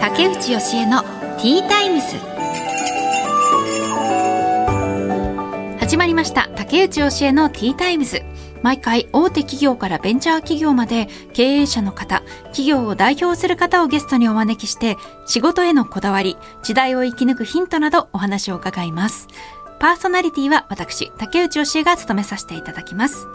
竹内義恵のティータイムス始まりました竹内義恵のティータイムズ毎回大手企業からベンチャー企業まで経営者の方、企業を代表する方をゲストにお招きして仕事へのこだわり、時代を生き抜くヒントなどお話を伺います。パーソナリティは私、竹内義恵が務めさせていただきます。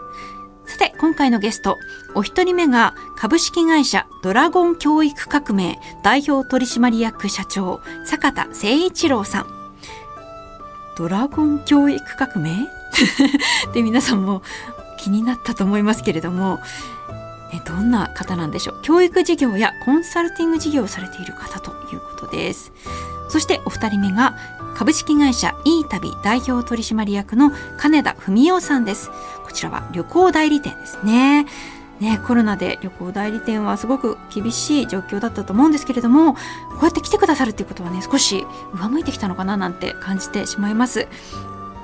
さて、今回のゲスト、お一人目が株式会社ドラゴン教育革命代表取締役社長、坂田誠一郎さん。ドラゴン教育革命？で皆さんも気になったと思いますけれども、ね、どんな方なんでしょう？教育事業やコンサルティング事業をされている方ということです。そしてお二人目が株式会社いい旅代表取締役の金田文夫さんです。こちらは旅行代理店ですね。ね、コロナで旅行代理店はすごく厳しい状況だったと思うんですけれどもこうやって来てくださるっていうことはね少し上向いてきたのかななんて感じてしまいます。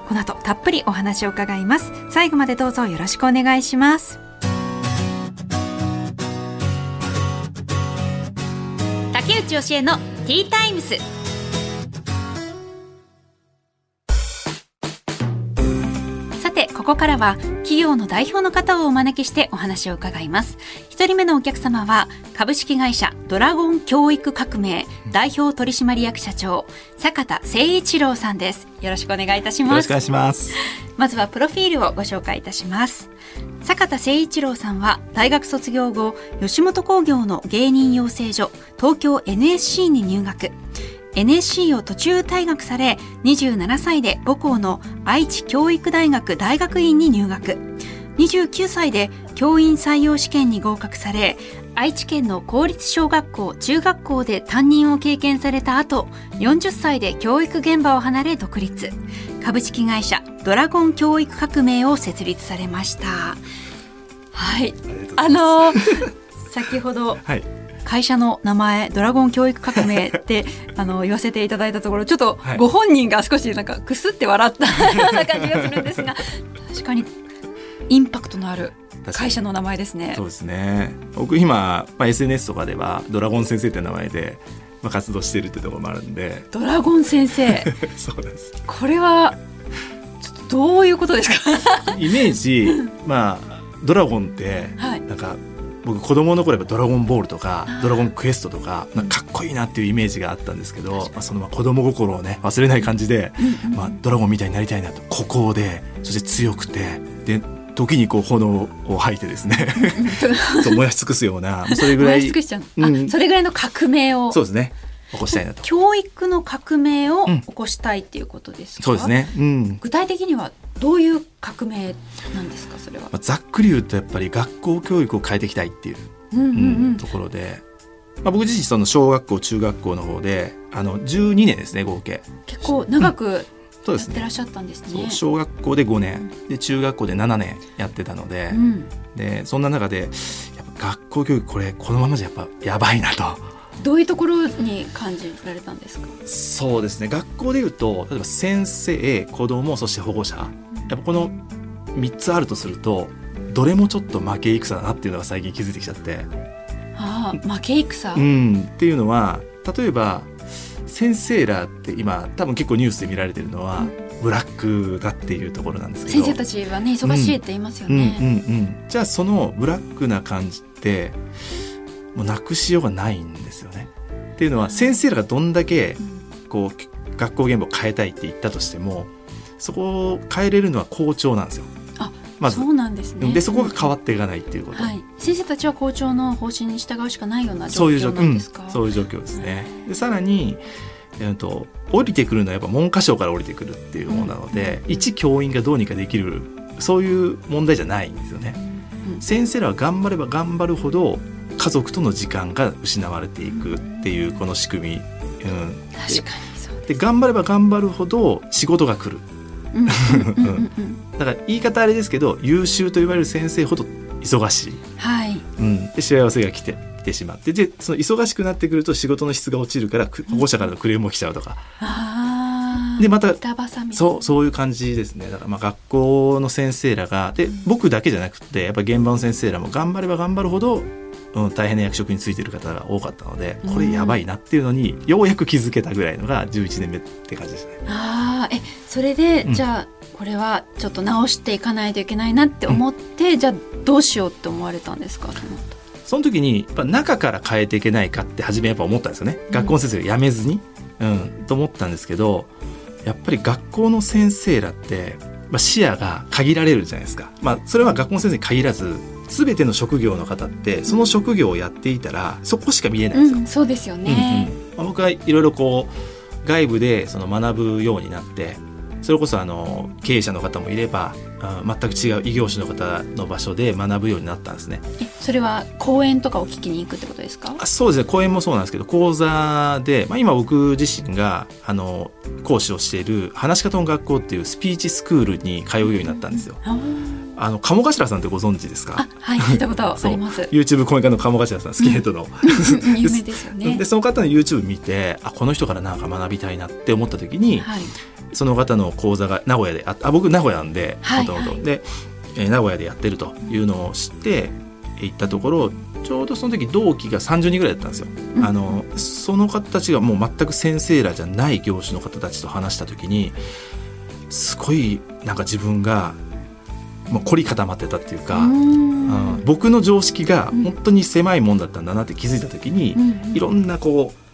この後たっぷりお話を伺います。最後までどうぞよろしくお願いします。竹内義恵のティータイムス。ここからは企業の代表の方をお招きしてお話を伺います。一人目のお客様は株式会社ドラゴン教育革命代表取締役社長坂田誠一郎さんです。よろしくお願いいたします。よろしくお願いします。まずはプロフィールをご紹介いたします。坂田誠一郎さんは大学卒業後吉本興業の芸人養成所東京 NSC に入学 NSC を途中退学され27歳で母校の愛知教育大学大学院に入学。29歳で教員採用試験に合格され愛知県の公立小学校中学校で担任を経験された後40歳で教育現場を離れ独立。株式会社ドラゴン教育革命を設立されました。はい。あの 先ほど、はい会社の名前ドラゴン教育革命 ってあの言わせていただいたところちょっとご本人が少しなんかくすって笑ったような感じがするんですが確かにインパクトのある会社の名前ですね。そうですね。僕今、まあ、SNS とかではドラゴン先生って名前で、まあ、活動してるってところもあるんで。ドラゴン先生。そうです。これはちょっとどういうことですか？イメージまあドラゴンって、なんか僕子供の頃やっぱ「ドラゴンボール」とか「ドラゴンクエスト」とかなんかかっこいいなっていうイメージがあったんですけど、まあ、そのまあ子供心をね忘れない感じで、まあ、ドラゴンみたいになりたいなと孤高でそして強くてで時にこう炎を吐いてですねそう燃やし尽くすようなそれぐらい、う。ん、それぐらいの革命をそうですね。起こしたいなと。教育の革命を起こしたいっていうことですか、うん、そうですね、うん、具体的にはどういう革命なんですかそれは、まあ、ざっくり言うとやっぱり学校教育を変えていきたいっていう,、うんところで、まあ、僕自身その小学校中学校の方であの12年ですね合計。結構長く、やってらっしゃったんですね。すね小学校で5年。で中学校で7年やってたので。うん、でそんな中でやっぱ学校教育これこのままじゃやっぱやばいなと。どういうところに感じられたんですか？そうですね。学校でいうと例えば先生子どもそして保護者。やっぱこの3つあるとするとどれもちょっと負け戦だなっていうのが最近気づいてきちゃって。ああ負け戦、うん、っていうのは例えば先生らって今多分結構ニュースで見られてるのは、ブラックだっていうところなんですけど。先生たちはね忙しいって言いますよね、うんうんうんうん、じゃあそのブラックな感じってもうなくしようがないんですよね。っていうのは先生らがどんだけこう学校現場を変えたいって言ったとしてもそこを変えれるのは校長なんですよ。あまず。そうなんですね。でそこが変わっていかないっていうこと、はい、先生たちは校長の方針に従うしかないような状況なんですか？そういう状況ですね。でさらにえーと、降りてくるのはやっぱ文科省から降りてくるっていうものなので、うん、一教員がどうにかできるそういう問題じゃないんですよね。うん、先生らは頑張れば頑張るほど家族との時間が失われていくっていうこの仕組み、うん、確かにそうで頑張れば頑張るほど仕事が来る、だから言い方あれですけど優秀と言われる先生ほど忙しい、はい。うん、で幸せが来て来てしまって。でその忙しくなってくると仕事の質が落ちるから保護者からのクレームも来ちゃうとか。あでまたそうそういう感じですね。だからまあ学校の先生らがで僕だけじゃなくてやっぱ現場の先生らも頑張れば頑張るほど、うん、大変な役職についてる方が多かったのでこれやばいなっていうのにようやく気づけたぐらいのが11年目って感じですね。ああえそれで、うん。じゃあこれはちょっと直していかないといけないなって思って、じゃあどうしようって思われたんですかその後その時にやっぱ中から変えていけないかって初めやっぱ思ったんですよね、うん。学校の先生が辞めずに、うん、と思ったんですけどやっぱり学校の先生らって、まあ、視野が限られるじゃないですか、まあ、それは学校の先生に限らず全ての職業の方ってその職業をやっていたらそこしか見えないんですよ。うん、そうですよね、うんうん。まあ、僕はいろいろこう外部でその学ぶようになってそれこそあの経営者の方もいれば、あ全く違う異業種の方の場所で学ぶようになったんですね。えそれは講演とかを聞きに行くってことですか？あそうですね。講演もそうなんですけど講座で、まあ、今僕自身があの講師をしている話し方の学校っていうスピーチスクールに通うようになったんですよ。あの鴨頭さんってご存知ですか？あはい聞いたことあります。YouTube 講演家の鴨頭さんスキンヘッドの。うん 有名ですよね。でその方の YouTube 見てあこの人からなんか学びたいなって思った時に、はいその方の講座が名古屋でああ僕名古屋なんではい。もともとはいで、えー名古屋でやってるというのを知って行ったところちょうどその時同期が30人ぐらいだったんですよ。うん。あのその方たちがもう全く先生らじゃない業種の方たちと話した時にすごいなんか自分がもう凝り固まってたっていうか、うーん。うん僕の常識が本当に狭いもんだったんだなって気づいた時に、うんうん。いろんなこう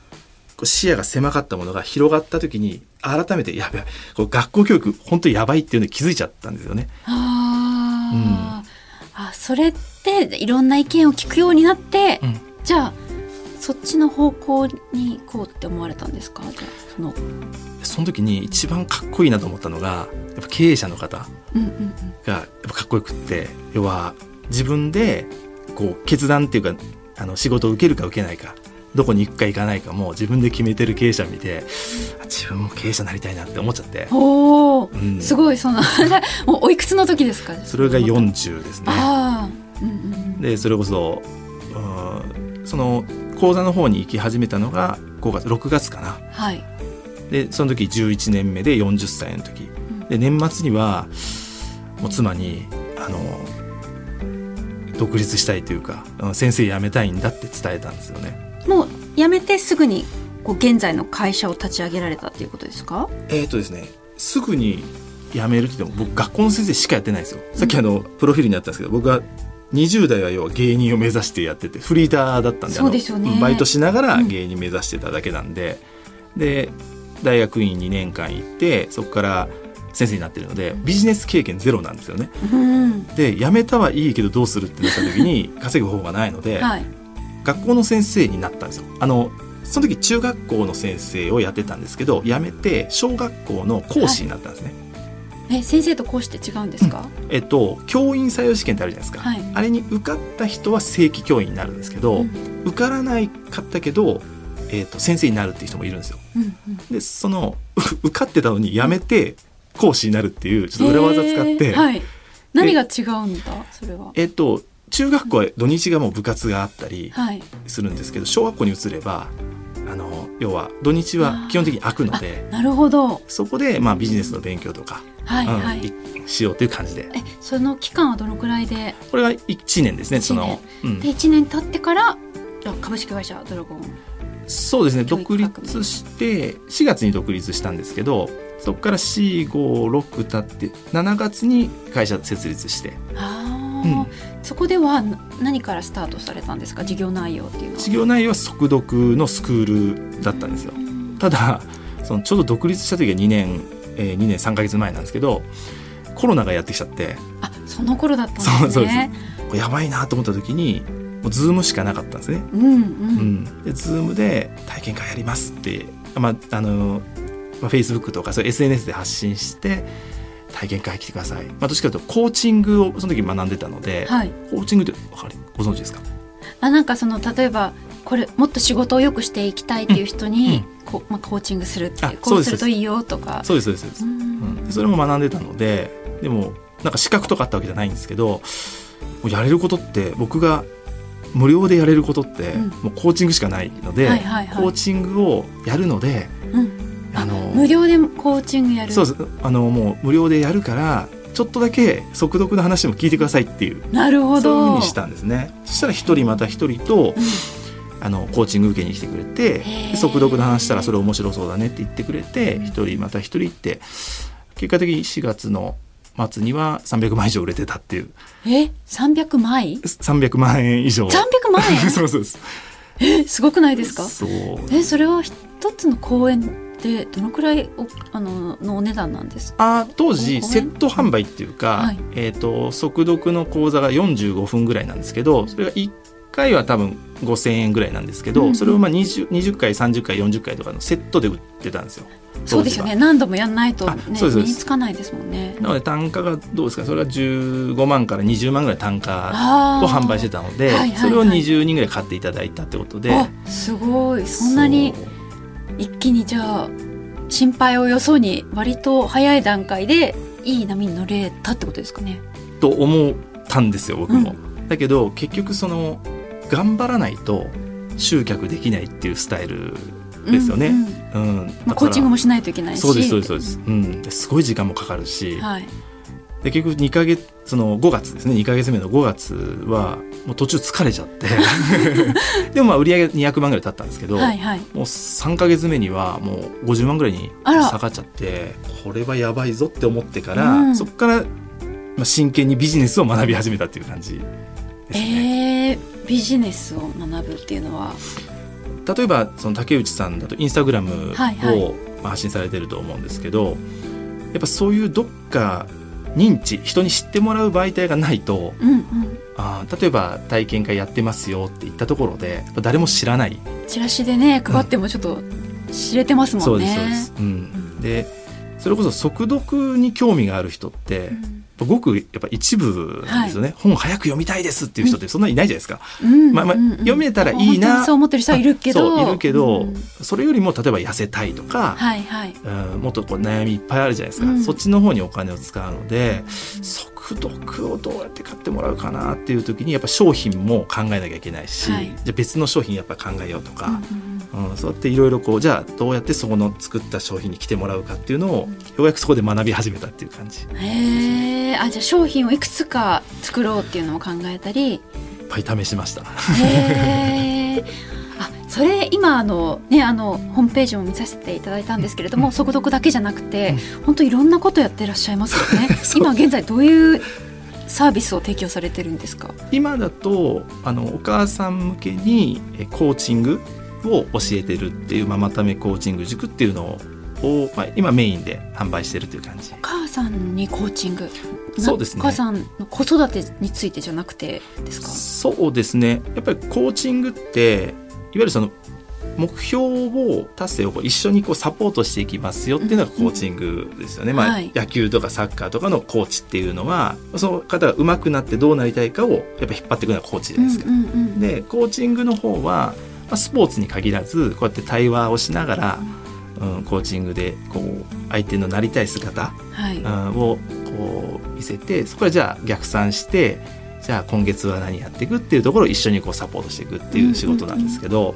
視野が狭かったものが広がった時に改めてやべえこう学校教育本当にやばいっていうのに気づいちゃったんですよね。あー、あそれっていろんな意見を聞くようになって、うん。じゃあそっちの方向に行こうって思われたんですか？その。その時に一番かっこいいなと思ったのがやっぱ経営者の方うんうんうん。がやっぱかっこよくって要は自分でこう決断っていうかあの仕事を受けるか受けないかどこに行くか行かないかも自分で決めてる経営者見てあ自分も経営者になりたいなって思っちゃって、おお、うん。すごいその もうおいくつの時ですか？それが40ですね。うんうんうん。でそれこそうんその講座の方に行き始めたのが5月6月かな。はい、でその時11年目で40歳の時。うん。で年末にはもう妻にあの独立したいというかうん先生辞めたいんだって伝えたんですよね。もう辞めてすぐにこう現在の会社を立ち上げられたっていうことですか？えーとですねすぐに辞めるって言っても僕学校の先生しかやってないんですよ。さっきあのプロフィールにあったんですけど僕は20代は要は芸人を目指してやっててフリーターだったんでそうですよね。バイトしながら芸人目指してただけなんで、で大学院2年間行ってそこから先生になってるのでビジネス経験ゼロなんですよね。うん。で辞めたはいいけどどうするってなった時に稼ぐ方法がないので、はい学校の先生になったんですよ。あのその時中学校の先生をやってたんですけど辞めて小学校の講師になったんですね。え先生と講師って違うんですか、えっと教員採用試験ってあるじゃないですか、はい。あれに受かった人は正規教員になるんですけど、うん。受からないかったけど、えっと先生になるっていう人もいるんですよ。うんうん。でそのう 受かってたのに辞めて講師になるっていうちょっと裏技使って、はい、何が違うんだ？それは。えっと中学校は土日がもう部活があったりはい。するんですけど小学校に移ればあの要は土日は基本的に開くのでなるほど。そこでまあビジネスの勉強とか、はいはい、うんいしようという感じで。えその期間はどのくらいで？これが1年ですねその、うん。で1年経ってから株式会社ドラゴン。そうですね独立して4月に独立したんですけどそこから456経って7月に会社設立して。あそこではな何からスタートされたんですか？事業内容っていうのは。事業内容は速読のスクールだったんですよ。ただそのちょうど独立した時が2年、えー、2年3か月前なんですけどコロナがやってきちゃって。あその頃だったんですね。そうそうです。やばいなと思った時にもうズームしかなかったんですね。うんうん、うん、でズームで体験会やりますって、まああのまあ、Facebook とかそういう SNS で発信して体験会来てください、まあ、どっちかというとコーチングをその時学んでたので、はい。コーチングってわかりご存知ですか？あなんかその例えばこれもっと仕事を良くしていきたいっていう人に、こうまあ、コーチングするっていうこうでするといいよとか。そうですそうです。そうです、ううん。それも学んでたのででもなんか資格とかあったわけじゃないんですけどもうやれることって僕が無料でやれることって、うん。もうコーチングしかないので、コーチングをやるのでうんあの無料でコーチングやる？そうです。あのもう無料でやるからちょっとだけ速読の話も聞いてくださいっていう。なるほど。そういうふうにしたんですね。そしたら一人また一人と、あのコーチング受けに来てくれてで速読の話したらそれ面白そうだねって言ってくれて一人また一人って結果的に4月の末には300万以上売れてたっていう。え？300枚300万円以上。300万円？そうそうです。え？すごくないですか？そう。え？それは一つの公演でどのくらいおあののお値段なんですか？あ当時セット販売っていうか、はい。えー、と速読の講座が45分ぐらいなんですけどそれが1回は多分5,000円ぐらいなんですけど、うんうん。それをまあ 20, 20回30回40回とかのセットで売ってたんですよ。そうですよね。何度もやんないとあね身につかないですもんね。なので単価がどうですかそれが15万から20万ぐらい単価を販売してたので、はいはいはい。それを20人ぐらい買っていただいたってことで。あすごい。そんなに一気にじゃあ心配をよそに割と早い段階でいい波に乗れたってことですかね。と思ったんですよ僕も。だけど結局その頑張らないと集客できないっていうスタイルですよね。うんうん。うん。まあ、コーチングもしないといけないし。そうですそうですそうです、うん、ですごい時間もかかるし、はい。で結局2ヶ月その5月ですね。2ヶ月目の5月はもう途中疲れちゃって。でもまあ売り上げ200万ぐらい経ったんですけど、はいはい。もう3ヶ月目にはもう50万ぐらいに下がっちゃってこれはやばいぞって思ってから、うん。そこから、まあ、真剣にビジネスを学び始めたっていう感じですね。えー、ビジネスを学ぶっていうのは？例えばその竹内さんだとインスタグラムを発信されてると思うんですけどやっぱそういうどっか認知人に知ってもらう媒体がないとうんうんあー例えば体験会やってますよって言ったところで誰も知らない。チラシでね配ってもちょっと知れてますもんね、そうですそうです。うん、でそれこそ速読に興味がある人って、ごくやっぱ一部なんですよね、本早く読みたいですっていう人ってそんなにいないじゃないですか。うんまあまあ読めたらいいな。にそう思ってる人はいるけど。いるけど、うん。それよりも例えば痩せたいとか、はいはい。うんもっとこう悩みいっぱいあるじゃないですか、うん。そっちの方にお金を使うので速読をどうやって買ってもらうかなっていう時にやっぱ商品も考えなきゃいけないし、はい。じゃあ別の商品やっぱ考えようとか、うんうんうんそうやっていろいろこうじゃあどうやってそこの作った商品に来てもらうかっていうのをようやくそこで学び始めたっていう感じ。いっうんへえあじゃあ商品をいくつか作ろうっていうのを考えたり。ぱい試しました。へえあそれ今あのねあのホームページも見させていただいたんですけれども、速読だけじゃなくて、本当いろんなことやってらっしゃいますよね。今現在どういうサービスを提供されてるんですか？今だとあのお母さん向けにえコーチングを教えてるっていうママためコーチング塾っていうのを、まあ、今メインで販売してるという感じ。お母さんにコーチング？なそうですね。お母さんの子育てについてじゃなくてですか？そうですね。やっぱりコーチングっていわゆるその目標を達成を一緒にこうサポートしていきますよっていうのがコーチングですよね、まあはい。野球とかサッカーとかのコーチっていうのはその方が上手くなってどうなりたいかをやっぱ引っ張っていくのがコーチじゃないですか。うんうんうんでコーチングの方は、まあ、スポーツに限らずこうやって対話をしながら、うん、コーチングでこう相手のなりたい姿、はい、うん、をこう見せてそこからじゃあ逆算してじゃあ今月は何やっていくっていうところを一緒にこうサポートしていくっていう仕事なんですけど、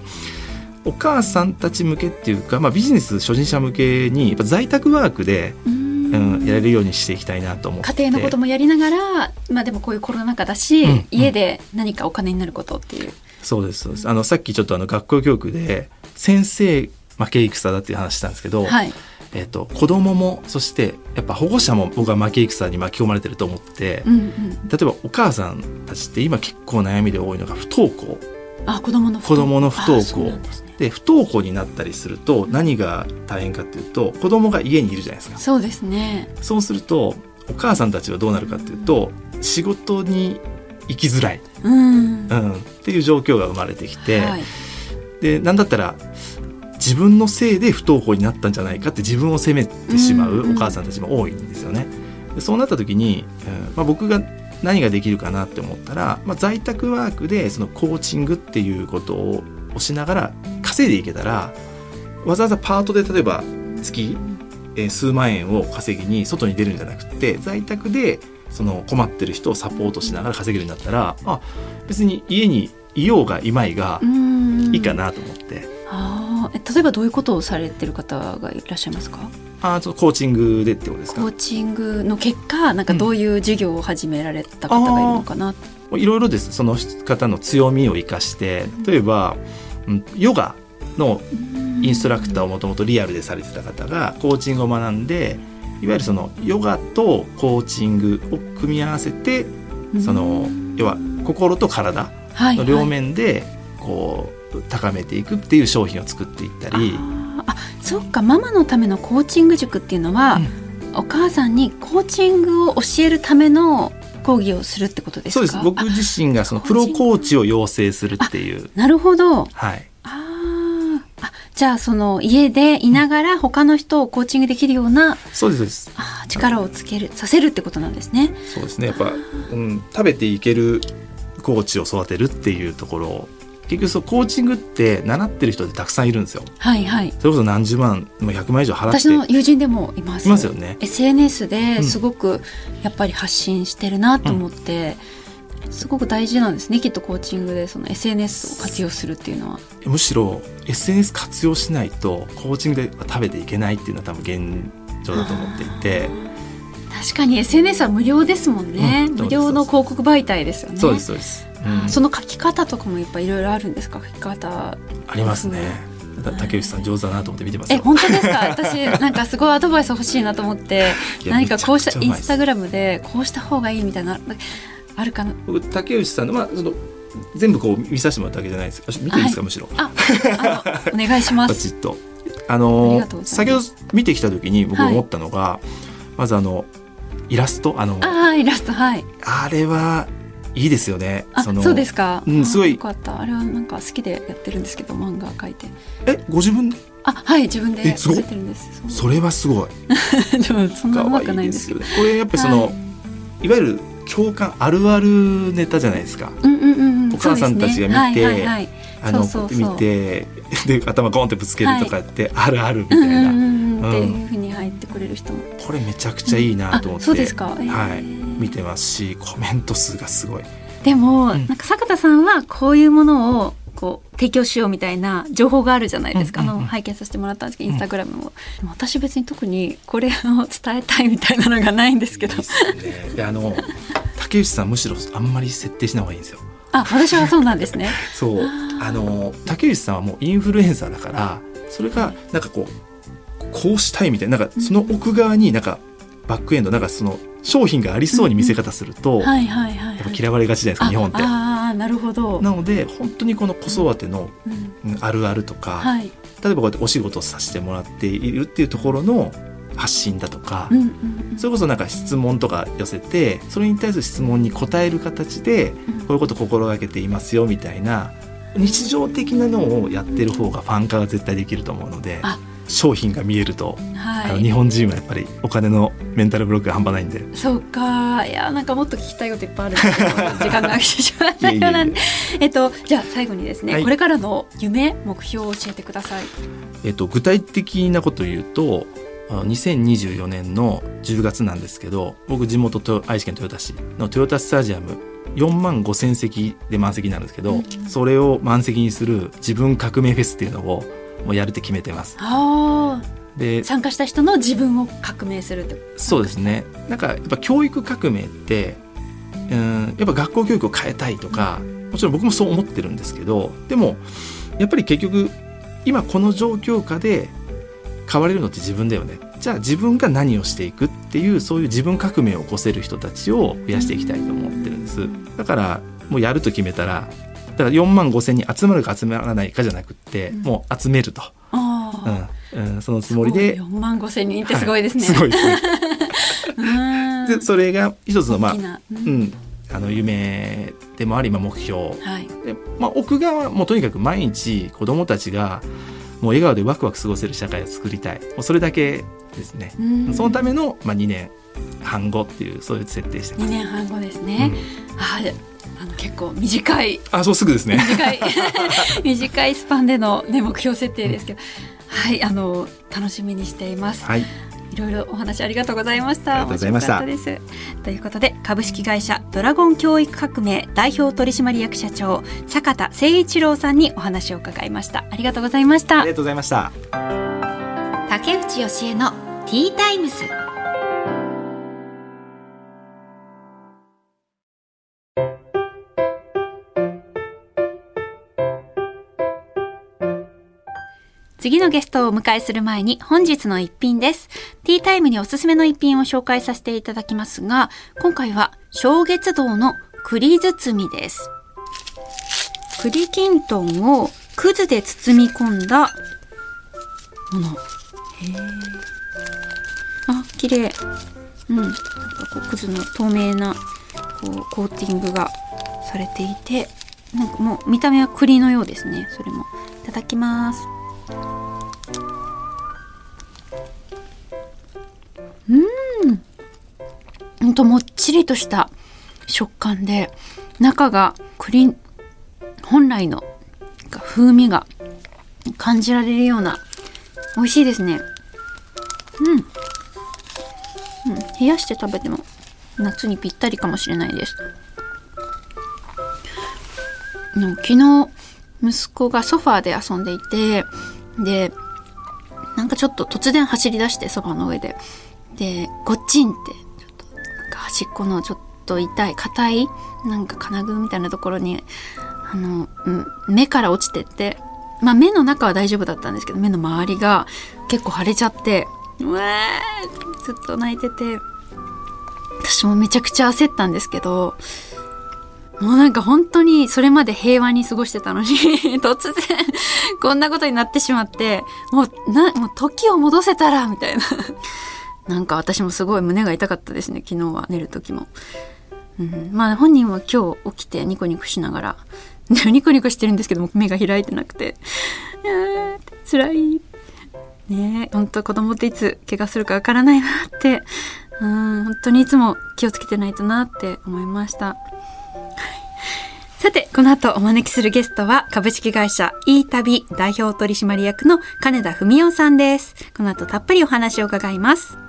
お母さんたち向けっていうか、まあ、ビジネス初心者向けにやっぱ在宅ワークで、うん。うん、やれるようにしていきたいなと思って。家庭のこともやりながら、まあ、でもこういうコロナ禍だし、うん。家で何かお金になることっていう。そうですそうです。あのさっきちょっとあの学校教育で先生負け戦だっていう話したんですけど、はい、えっと子供もそしてやっぱ保護者も僕は負け戦に巻き込まれてると思って、うんうん、例えばお母さんたちって今結構悩みで多いのが不登校。あ子供の子供の不登校。ですね。で不登校になったりすると何が大変かっていうと子供が家にいるじゃないですか。そうですね。そうするとお母さんたちはどうなるかっていうと仕事に行きづらい、うん。うん、っていう状況が生まれてきて、はい、でなんだったら自分のせいで不登校になったんじゃないかって自分を責めてしまうんうんうお母さんたちも多いんですよね。でそうなった時に、うんまあ、僕が何ができるかなって思ったら、まあ、在宅ワークでそのコーチングっていうことをしながら稼いでいけたらわざわざパートで例えば月、えー数万円を稼ぎに外に出るんじゃなくて在宅でその困ってる人をサポートしながら稼げるようになったらあ別に家にいようがいまいがうん。いいかなと思って。ああ例えばどういうことをされてる方がいらっしゃいますか？あそうコーチングでってことですか？コーチングの結果なんかどういう授業を始められた方がいるのかな、うん、いろいろです。その方の強みを生かして例えば、うん、ヨガのインストラクターをもともとリアルでされてた方がコーチングを学んでいわゆるそのヨガとコーチングを組み合わせてその要は心と体の両面でこう高めていくっていう商品を作っていったり。あそっか。ママのためのコーチング塾っていうのは、うん、お母さんにコーチングを教えるための講義をするってことですそうです。僕自身がそのプロコーチを養成するっていう。なるほど。はい。あじゃあその家でいながら他の人をコーチングできるような、そうですあ力をつけるさせるってことなんですねそうですねやっぱ、うん、食べていけるコーチを育てるっていうところ結局そうコーチングって習ってる人ってたくさんいるんですよ。はいはい。それこそ何十万、も100万以上払って。私の友人でもいます。いますよね。SNS ですごくやっぱり発信してるなと思って、うん、すごく大事なんですね。きっとコーチングでその SNS を活用するっていうのは。むしろ SNS 活用しないとコーチングで食べていけないっていうのは多分現状だと思っていて。確かに SNS は無料ですもんね、うん、無料の広告媒体ですよね。そうです。そうですその書き方とかもやっぱいろいろあるんですか？書き方。ありますね。竹内さん上手だなと思って見てますえ本当ですか？私なんかすごいアドバイス欲しいなと思って。何かこうしたインスタグラムでこうした方がいいみたいなあるかな？僕竹内さんのまあその全部こう見させてもらったわけじゃないです見ていいですか、はい、むしろああお願いしますバチッとあの先ほど見てきた時に僕思ったのが、はい、まずあのイラストあのあイラストはいあれはいいですよね。そのそうですか。うん、すごい。よかった。あれはなんか好きでやってるんですけど、漫画描いて。え、ご自分で？あ、はい、自分でやってるんです。それはすごい。でも、そんなうまくないんですけど。これやっぱりその、はい、いわゆる共感あるあるネタじゃないですか。うんうんうん、お母さんたちが見て、はいはいはい、あのそう見てで頭ゴンってぶつけるとかって、はい、あるあるみたいな。うんうんうん、っていうふうに入ってくれる人も。これめちゃくちゃいいなと思って。そうですか。はい。見てますしコメント数がすごい。でも、うん、なんか坂田さんはこういうものをこう提供しようみたいな情報があるじゃないですか、うんうんうん、あの拝見させてもらったんですけど、インスタグラムも、うん、私別に特にこれを伝えたいみたいなのがないんですけど。いいであの竹内さんむしろあんまり設定しない方がいいんですよ。あ私はそうなんですね。そう。あの竹内さんはもうインフルエンサーだからそれがなんかこうこうしたいみたいななんかその奥側になんかバックエンドなんかその商品がありそうに見せ方すると、やっぱ嫌われがちじゃないですか日本って。あなるほど。なので本当にこの子育てのあるあるとか、はい、例えばこうやってお仕事させてもらっているっていうところの発信だとか、それこそなんか質問とか寄せてそれに対する質問に答える形で、こういうこと心がけていますよみたいな日常的なのをやってる方がファン化が絶対できると思うので。商品が見えると、はい、あの日本人はやっぱりお金のメンタルブロックが半端ないんで。そうか。いやなんかもっと聞きたいこといっぱいある。んですけど時間が来てしまったようなんでえっとじゃあ最後にですね、はい、これからの夢目標を教えてください。えっと具体的なことを言うと2024年の10月なんですけど僕地元愛知県豊田市の豊田スタジアム4万5千席で満席なんですけど、うん、それを満席にする自分革命フェスっていうのをもうやるって決めてます。で参加した人の自分を革命するって。そうですね。なんかやっぱ教育革命ってうんやっぱ学校教育を変えたいとかもちろん僕もそう思ってるんですけどでもやっぱり結局今この状況下で変われるのって自分だよね。じゃあ自分が何をしていくっていうそういう自分革命を起こせる人たちを増やしていきたいと思ってるんです。だからもうやると決めたらだから4万5千人集まるか集まらないかじゃなくて、うん、もう集めると、うん。うん、そのつもりで。4万5千人ってすごいですね、はい、すごい ですねでそれが一つのまあ、うん、あの夢でもあり、まあ、目標、はい。でまあ、奥側はもうとにかく毎日子どもたちがもう笑顔でワクワク過ごせる社会を作りたい。もうそれだけですね。そのための、まあ、2年半後っていうそういう設定してます。2年半後ですね、うん、ああの結構短い。あそうすぐですね。短い。短いスパンでの、ね、目標設定ですけど、はいあの楽しみにしています。はいろいろお話ありがとうございました。ありがとうございました。です。ということで株式会社ドラゴン教育革命代表取締役社長坂田誠一郎さんにお話を伺いました。ありがとうございました。ありがとうございました。竹内義恵のティータイムズ次のゲストをお迎えする前に本日の一品です。ティータイムにおすすめの一品を紹介させていただきますが、今回は正月堂の栗包みです。栗きんとんをくずで包み込んだもの。へ。あ、綺麗。うん。なんかこう、くずの透明な、こう、コーティングがされていて、なんかもう見た目は栗のようですね。それも。いただきます。ともっちりとした食感で、中が栗本来の風味が感じられるような美味しいですね。うん。うん、冷やして食べても夏にぴったりかもしれないです。昨日息子がソファーで遊んでいてでなんかちょっと突然走り出してソファの上ででゴチンってちょっとなんか端っこのちょっと痛い硬いなんか金具みたいなところにあの、うん目から落ちてってまあ目の中は大丈夫だったんですけど目の周りが結構腫れちゃってうわーずっと泣いてて私もめちゃくちゃ焦ったんですけどもうなんか本当にそれまで平和に過ごしてたのに 突然こんなことになってしまってもうなもう時を戻せたらみたいな。なんか私もすごい胸が痛かったですね昨日は寝る時も。うん、まあ本人は今日起きてニコニコしながら ニコニコしてるんですけども目が開いてなくて「辛い」ねえ本当子供っていつ怪我するかわからないなってうん本当にいつも気をつけてないとなって思いました。さて、この後お招きするゲストは株式会社 e 旅代表取締役の金田文夫さんです。この後たっぷりお話を伺います。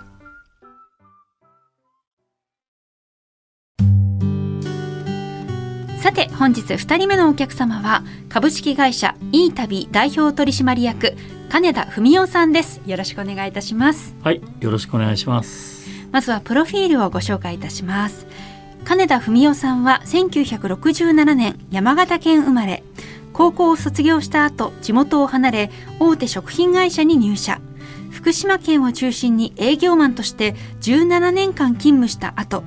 さて本日2人目のお客様は株式会社 e 旅代表取締役金田文夫さんです。よろしくお願いいたします。はい、よろしくお願いします。まずはプロフィールをご紹介いたします。金田文夫さんは1967年山形県生まれ。高校を卒業した後地元を離れ大手食品会社に入社。福島県を中心に営業マンとして17年間勤務した後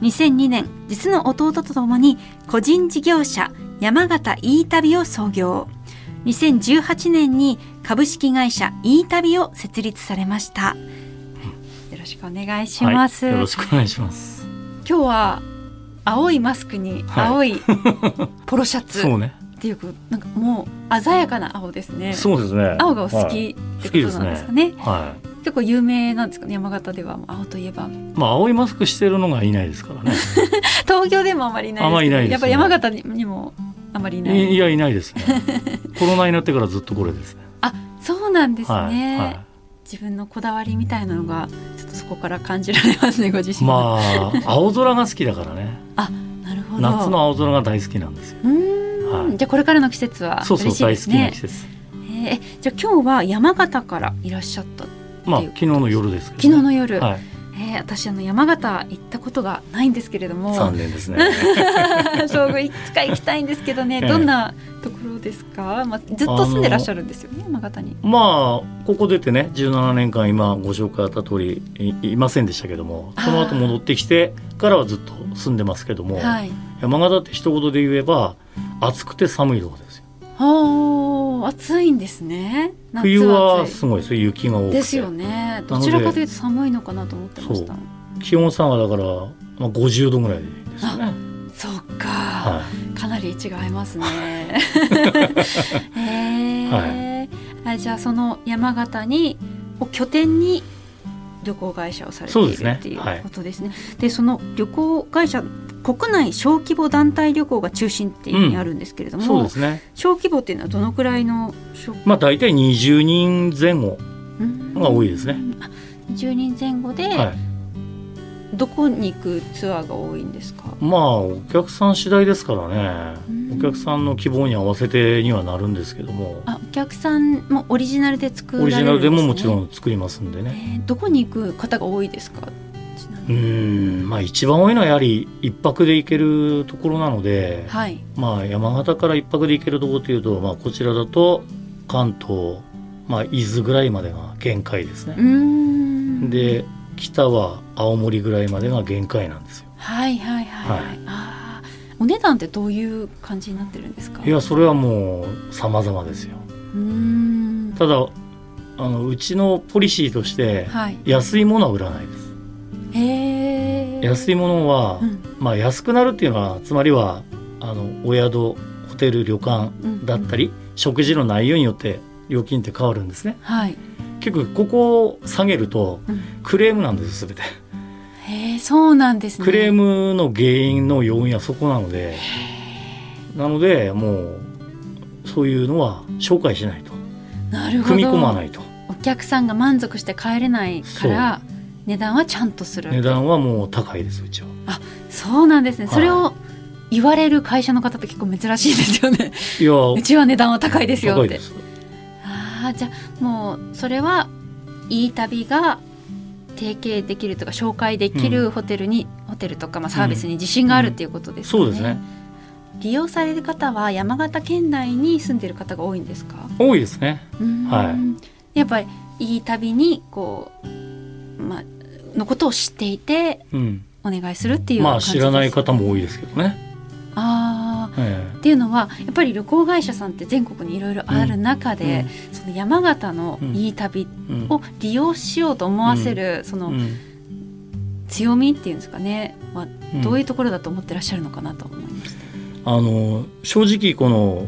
2002年実の弟と共に個人事業者山形 e 旅を創業。2018年に株式会社 e 旅を設立されました。よろしくお願いします、はい、よろしくお願いします。今日は青いマスクにはい。青い ポロシャツ。そうね。っていうかなんかもう鮮やかな青ですね。そうですね。青がお好はいきってことなんですかね,、は結構有名なんですかね山形では青といえばい。まあ青いマスクしてるのがいないですからね。東京でもあまりいないですけどあまりいないねやっぱ山形にもあまりいないいいやいないですね。コロナになってからずっとこれですね。あそうなんですね、はいは自分のこだわりみたいなのがちょっとそこから感じられますねご自い。身はまあ青空が好きだからね。なるほど夏の青空が大好きなんですよ。うーん、はいじゃあこれからの季節はそうそう嬉しいですね大好きな季節。えーじゃあ今日は山形からいらっしゃったまあ昨日の夜ですけど、昨日の夜、はい。えー私あの山形行ったことがないんですけれども。残念ですね。そういつか行きたいんですけどね、ええ。どんなところですか、まあ、ずっと住んでらっしゃるんですよね山形に。まあここ出てね17年間今ご紹介あった通りいいませんでしたけどもその後戻ってきてからはずっと住んでますけども、はい。山形って一言で言えば暑くて寒いとこですよ。はあ暑いんですね。夏冬はすごいですよ。雪が多くて。ですよね。どちらかというと寒いのかなと思ってました。気温差がだから、まあ、50度ぐらいですよねそっか、はかなり違いますね。へえ、あじゃあその山形にを拠点に旅行会社をされていそうですね。るっていうはい。ことですね。でその旅行会社国内小規模団体旅行が中心っていうふうにあるんですけれどい、も、そうですね。小規模っていうのはどのくらいの？小まあ大体20人前後うん。が多いですね。あ20人前後で、はい、どこに行くツアーが多いんですか？まあお客さん次第ですからね。うん。お客さんの希望に合わせてにはなるんですけども。あお客さんもオリジナルで作るね、リジナルでももちろん作りますんでね。えーどこに行く方が多いですか？うん。まあ一番多いのはやはり一泊で行けるところなので、はい。まあ山形から一泊で行けるところというと、まあ、こちらだと関東、まあ、伊豆ぐらいまでが限界ですね。ん。で北は青森ぐらいまでが限界なんですよ。はいはいはい、はい。はい。あー。お値段ってどういう感じになってるんですか？いやそれはもう様々ですよ。うーん。ただあのうちのポリシーとしてはい。安いものは売らないです。安いものは、うん。まあ安くなるっていうのはつまりはあのお宿ホテル旅館うんだったり、食事の内容によって料金って変わるんですね。はい、結構ここを下げるとうん。クレームなんですよ全て。へえそうなんですね。クレームの原因の要因はそこなのでなのでもうそういうのは紹介しないと。なるほど。組み込まないと。お客さんが満足して帰れないから値段はちゃんとする値段はもう高いですうちは。そうなんですね、はい。それを言われる会社の方って結構珍しいですよね。いや。うちは値段は高いですよって。ああじゃあもうそれはいい旅が提携できるとか紹介できるホテルに、ホテルとかまあサービスに自信があるっていうことですよね、そうですね。利用される方は山形県内に住んでる方が多いんですか？多いですね。はやっぱりいい旅にこうまあのことを知っていてうん。お願いするっていうまあ感じ知らない方も多いですけどね、あっていうのはやっぱり旅行会社さんって全国にいろいろある中で、その山形のいい旅を利用しようと思わせる、そのうん。強みっていうんですかね。はうん。どういうところだと思ってらっしゃるのかなと思いました。あの正直この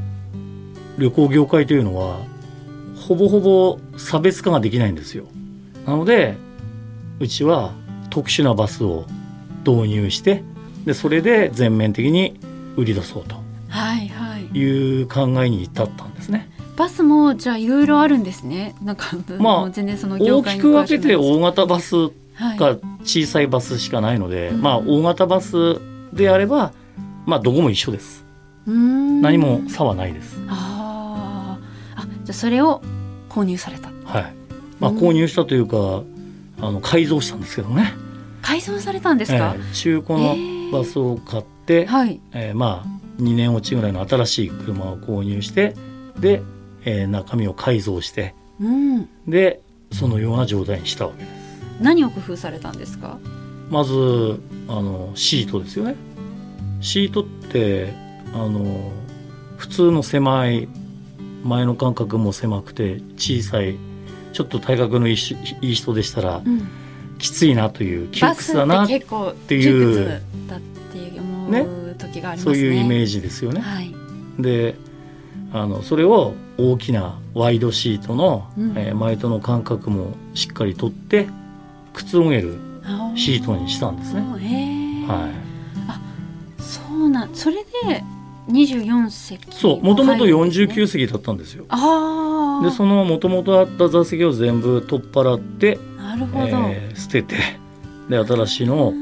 旅行業界というのはほぼほぼ差別化ができないんですよ。なのでうちは特殊なバスを導入してでそれで全面的に売り出そうとはいはい。いう考えに至ったんですね。バスもじゃあいろいろあるんですね。なんか、まあ全然その業大界にきく分けて大型バスはい、か小さいバスしかないので、うん。まあ大型バスであればまあどこも一緒です。うーん。何も差はないです。あー。あじゃあそれを購入された。はい。まあうん。購入したというかあの改造したんですけどね。改造されたんですか、ええ中古のバスを買って、はい。えーまあ2年落ちぐらいの新しい車を購入してで、えー中身を改造してうん。でそのような状態にしたわけです。何を工夫されたんですか？まずあのシートですよね。シートってあの普通の狭い前の間隔も狭くて小さいちょっと体格のいいしいい人でしたらうん。きついなという窮屈だなて結構ていう窮屈だって思う時がありますね。そういうイメーージですよね。はい。であのそれを大きなワイドシートの、うん。えー前との間隔もしっかり取ってくつろげるシートにしたんですね。はい、そうなんそれで24席。そうもともと入るんですね49席だったんですよ。ああでそのもともとあった座席を全部取っ払って、なるほど、えー捨ててで新しいのを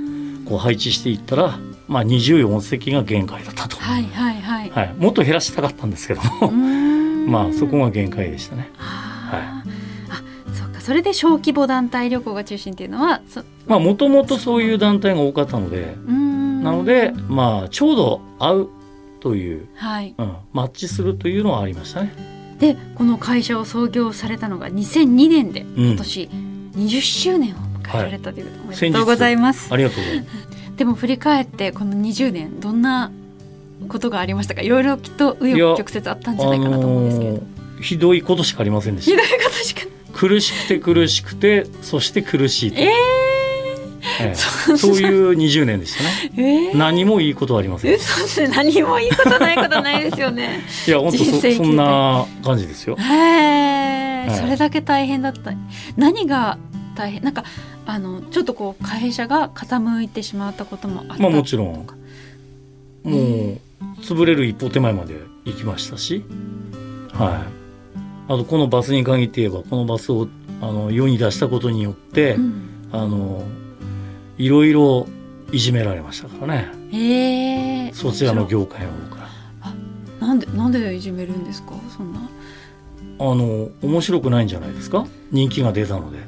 こう配置していったら、まあ、24席が限界だったと、はいはいはい、はい、もっと減らしたかったんですけども。ん。まあそこが限界でしたね。あー。あそうか。それで小規模団体旅行が中心っていうのはそまあもともとそういう団体が多かったので。なのでまあちょうど合うという、はい。うん、マッチするというのはありましたね。でこの会社を創業されたのが2002年でうん。今年20周年を迎えられたということで、おめでとうございます。ありがとうございます。でも振り返ってこの20年どんなことがありましたか？いろいろきっと紆余曲折あったんじゃないかなと思うんですけれど、あのーひどいことしかありませんでしひどた。いことしか。苦しくて苦しくてそして苦しいと、えええ。そそういう20年でしたね。ー、え。ー、何もいいことはありません。い嘘です何もいいことないことないですよね。や本当そそんな感じですよ。へえ、はいそれだけ大変だった。何が大変なんかあのちょっとこう会社が傾いてしまったこともあったまあもちろん。もう潰れる一歩手前まで行きましたし、はい。あとこのバスに限って言えばこのバスをあの世に出したことによって、うん。あのいろいろいじめられましたからね。え。ー、そちらの業界の方から。なんでなんでいじめるんですか？そんな。あの面白くないんじゃないですか？人気が出たので。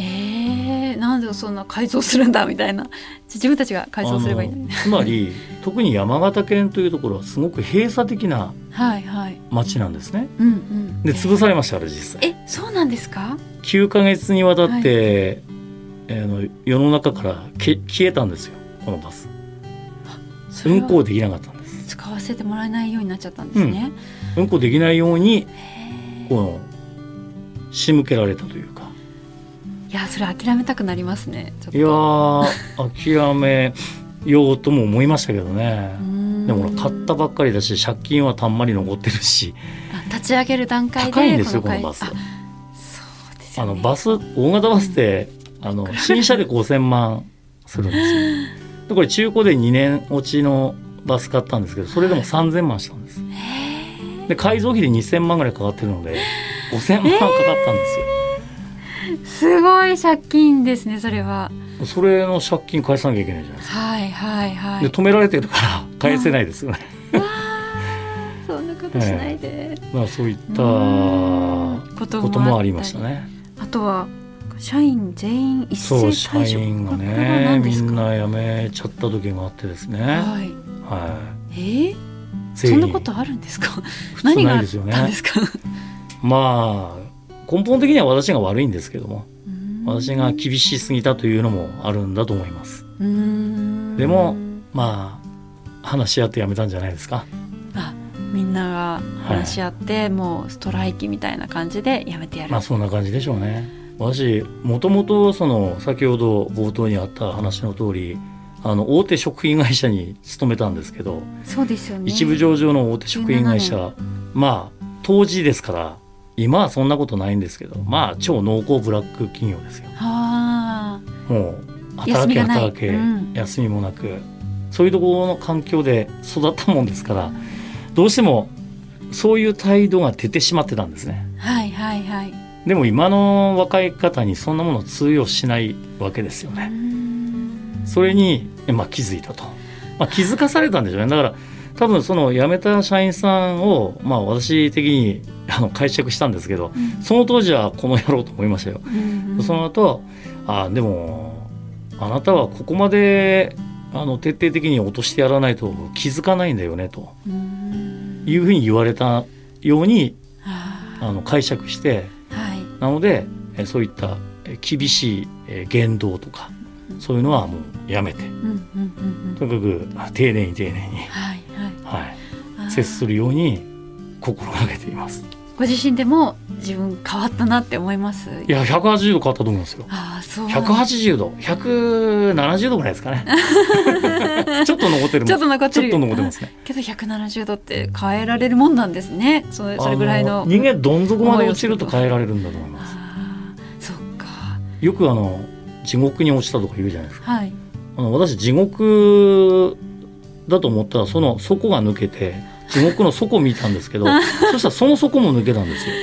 えー、なんでそんな改造するんだみたいな。自分たちが改造すればいいつまり 特に山形県というところはすごく閉鎖的なはいはい。町なんですね。うんうん。で潰されましたあれ実際。えそうなんですか？9ヶ月にわたって、えーの世の中からけ消えたんですよ。このバス。運行できなかったんです。使わせてもらえないようになっちゃったんですね、運行できないようにこの仕向けられたというか。いやそれ諦めたくなりますね。ちょっと。いやー諦めようとも思いましたけどね。でも買ったばっかりだし借金はたんまり残ってるし。あ立ち上げる段階で高いんですよこ会のバス。あそうですね。のバス大型バスってあの新車で5,000万するんですよ。でこれ中古で2年落ちのバス買ったんですけどそれでも3,000万したんですで改造費で2,000万ぐらいかかってるので 5,000万かかったんですよ、すごい借金ですねそれは。それの借金返さなきゃいけないじゃないですか。はいはいはい。で止められてるから返せないですよね。そんなことしないで、まあそういったこともありましたね。あとは社員全員一斉そう退社職員がねみんな辞めちゃった時があってですね。はい。はえー、いそんなことあるんですか？何があっないですよね。たんですか？まあ根本的には私が悪いんですけども。うん。私が厳しすぎたというのもあるんだと思います。うん。でもまあ話し合ってやめたんじゃないですか？あみんなが話し合って、もうストライキみたいな感じでやめてやる、まあそんな感じでしょうね私もともとその先ほど冒頭にあった話の通りあの大手食品会社に勤めたんですけど、そうですよね。一部上場の大手食品会社まあ当時ですから今はそんなことないんですけどまあ超濃厚ブラック企業ですよ。はあ。もう働け働けうん。休みもなくそういうところの環境で育ったもんですからどうしてもそういう態度が出てしまってたんですね。はいはいはいでも今の若い方にそんなもの通用しないわけですようね。んそれに、まあ、気づいたと、まあ、気づかされたんでしょうね。だから多分その辞めた社員さんを、まあ、私的にあの解釈したんですけどうん。その当時はこの野郎と思いましたよ。うんうんその後あでもあなたはここまであの徹底的に落としてやらないと気づかないんだよねと。うん。いうふうに言われたようにはあの解釈してなのでえそういったえ厳しいえ言動とかそういうのはもうやめて。とにかくあ丁寧に丁寧に、はいはい。接するように心がけています。ご自身でも自分変わったなって思います？いや180度変わったと思いますよ。ああそう。180度。170度ぐらいですかね。ちょっと残ってるちょっと残ってる。ちょっと残ってますね。けど170度って変えられるもんなんですね。それそれぐらいのあ人間どん底まで落ちると変えられるんだと思います。そっか。よくあの地獄に落ちたとか言うじゃないですか。はい。あの私地獄だと思ったらその底が抜けて地獄の底見たんですけどそしたらその底も抜けたんですよ、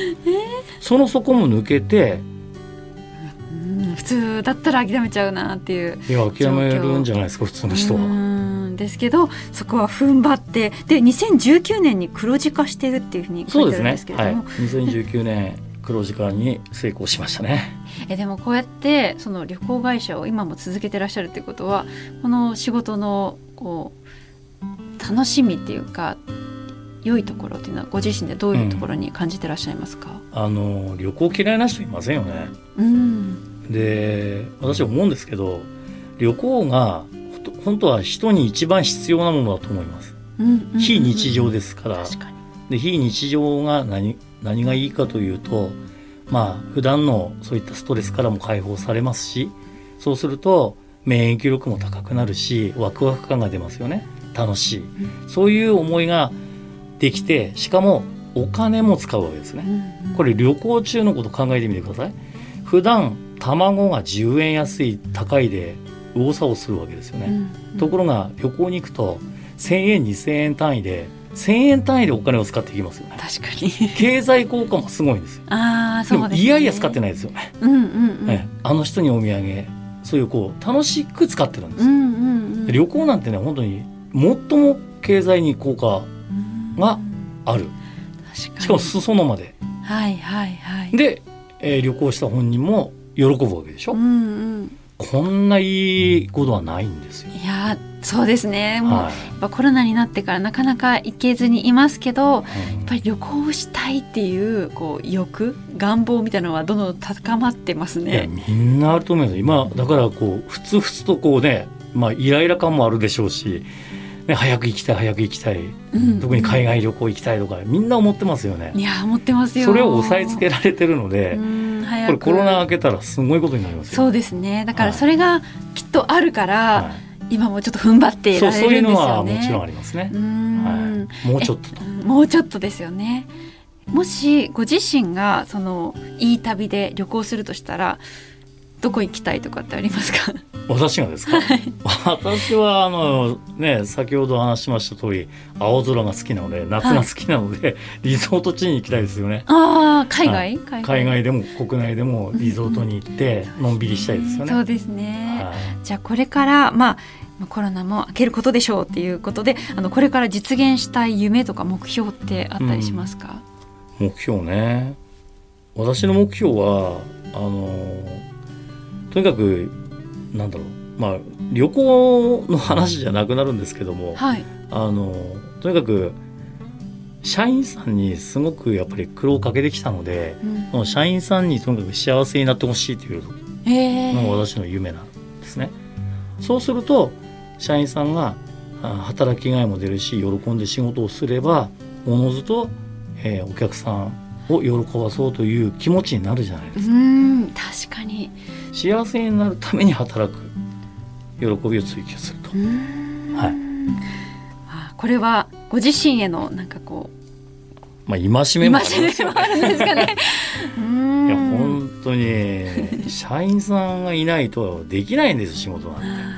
その底も抜けてうん普通だったら諦めちゃうなっていういや諦めるんじゃないですか普通の人うは。んですけどそこは踏ん張ってで2019年に黒字化してるっていうふうに書そういてですね。はい。あるんですけれども、2019年黒字化に成功しましたね。えでもこうやってその旅行会社を今も続けてらっしゃるっていうことはこの仕事のこう楽しみっていうか良いところっていうのはご自身でどういうところに感じてらっしゃいますか、あの旅行嫌いな人いませんよね。うん、で私思うんですけど旅行が本当は人に一番必要なものだと思います。うんうんうん非日常ですから。確かに。で非日常が何何がいいかというとまあ普段のそういったストレスからも解放されますしそうすると免疫力も高くなるしワクワク感が出ますよね。楽しい、そういう思いができてしかもお金も使うわけですね。うんうん。これ旅行中のこと考えてみてください。普段卵が10円安い高いで右往左往するわけですよね、うんうん。ところが旅行に行くと1,000円2,000円単位で1000円単位でお金を使っていきますよね。確かに。経済効果もすごいんですよ。ああそうです、ね、いやいや使ってないですよね、うんうんうん、ね、あの人にお土産そういうこう楽しく使ってるんです、うんうんうん、旅行なんてね本当に最も経済に効果がある、しかも裾野まで。はいはいはい。で、えー、旅行した本人も喜ぶわけでしょ、うんうん、こんないいことはないんですよ。いやそうですね。もう、はい、コロナになってからなかなか行けずにいますけど、うん、やっぱり旅行したいっていうこう欲願望みたいなのはどんどん高まってますね。みんなあると思います今だからこうふつふつとこうねまあイライラ感もあるでしょうしね、早く行きたい早く行きたい、うん、特に海外旅行行きたいとかみんな思ってますよね。いや思ってますよ。それを抑えつけられてるので、これコロナ明けたらすごいことになりますそうですね。だからそれがきっとあるから、はい、今もちょっと踏ん張っていられるんですよね。そういうのはもちろんありますね。はい、もうちょっともうちょっとですよね。もしご自身がそのいい旅で旅行するとしたらどこ行きたいとかってありますか？私がですか、はい、私はあのね先ほど話しました通り青空が好きなので夏が好きなので、はい、リゾート地に行きたいですよね。ああ海外、はい、海外。でも国内でもリゾートに行ってのんびりしたいですよね、そうですね、じゃあこれからまあコロナも明けることでしょうっていうことであのこれから実現したい夢とか目標ってあったりしますか、うん、目標ね。私の目標はあのとにかくなんだろう。まあ旅行の話じゃなくなるんですけども、はい、あのとにかく社員さんにすごくやっぱり苦労をかけてきたので、うん、社員さんにとにかく幸せになってほしいというのが私の夢なんですね。そうすると社員さんが働きがいも出るし喜んで仕事をすればおのずと、えー、お客さんを喜ばそうという気持ちになるじゃないですか。うん確かに。幸せになるために働く喜びを追求すると。はい、これはご自身へのなんかこうまあ戒めもあるんですかね。いや本当に社員さんがいないとできないんです仕事なんて。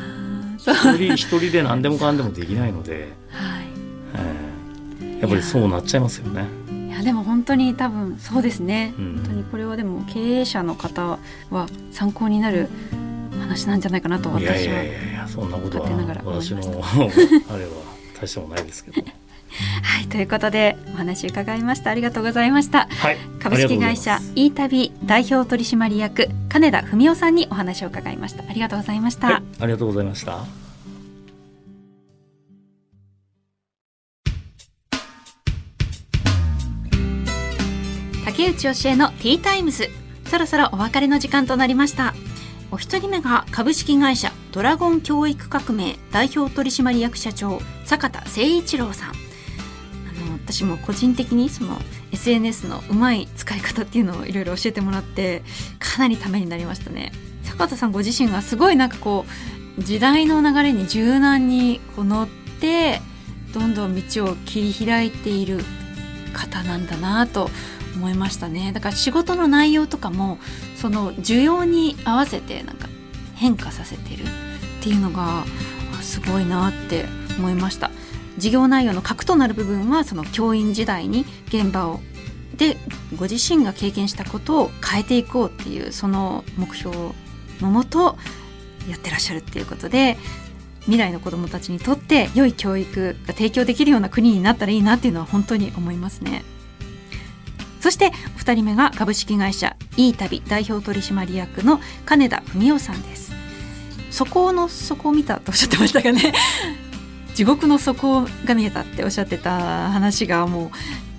一人一人で何でもかんでもできないので、はい。えー、やっぱりそうなっちゃいますよね。やでも本当に多分そうですね、うん、本当にこれはでも経営者の方は参考になる話なんじゃないかなと私はいやいやいやそんなことは私のあれは大したもないですけど。はい、ということでお話伺いました。ありがとうございました、はい、株式会社イータビ代表取締役金田文夫さんにお話を伺いました。ありがとうございました、はい、ありがとうございました竹内教えのティータイムズ。そろそろお別れの時間となりました。お一人目が株式会社ドラゴン教育革命代表取締役社長坂田誠一郎さん。あの私も個人的にその SNS のうまい使い方っていうのをいろいろ教えてもらってかなりためになりましたね。坂田さんご自身がすごいなんかこう時代の流れに柔軟にこう乗ってどんどん道を切り開いている方なんだなと思いましたねだから仕事の内容とかもその需要に合わせてなんか変化させてるっていうのがすごいなって思いました事業内容の核となる部分はその教員時代に現場をでご自身が経験したことを変えていこうっていうその目標のもとやってらっしゃるっていうことで未来の子どもたちにとって良い教育が提供できるような国になったらいいなっていうのは本当に思いますね。そして2人目が株式会社いい旅代表取締役の金田文夫さんです。底の底を見たとおっしゃってましたかね。地獄の底が見えたっておっしゃってた話がもう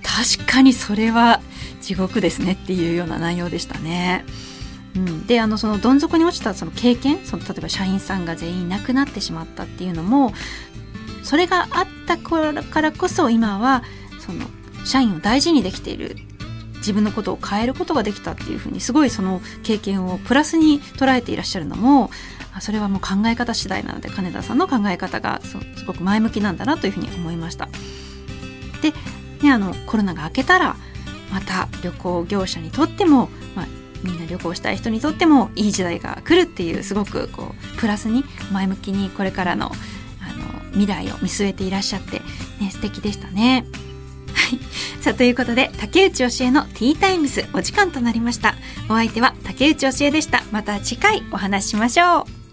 確かにそれは地獄ですねっていうような内容でしたね。うん、であのそのどん底に落ちたその経験その例えば社員さんが全員いなくなってしまったっていうのもそれがあったからこそ今はその社員を大事にできている自分のことを変えることができたっていうふうにすごいその経験をプラスに捉えていらっしゃるのもそれはもう考え方次第なので金田さんの考え方がすごく前向きなんだなというふうに思いました。で、ね、あのコロナが明けたらまた旅行業者にとっても、まあ、みんな旅行したい人にとってもいい時代が来るっていうすごくこうプラスに前向きにこれからのあの未来を見据えていらっしゃってね、素敵でしたね。はい。さあ、ということで、竹内教えのティータイムズお時間となりました。お相手は竹内教えでした。また次回お話ししましょう。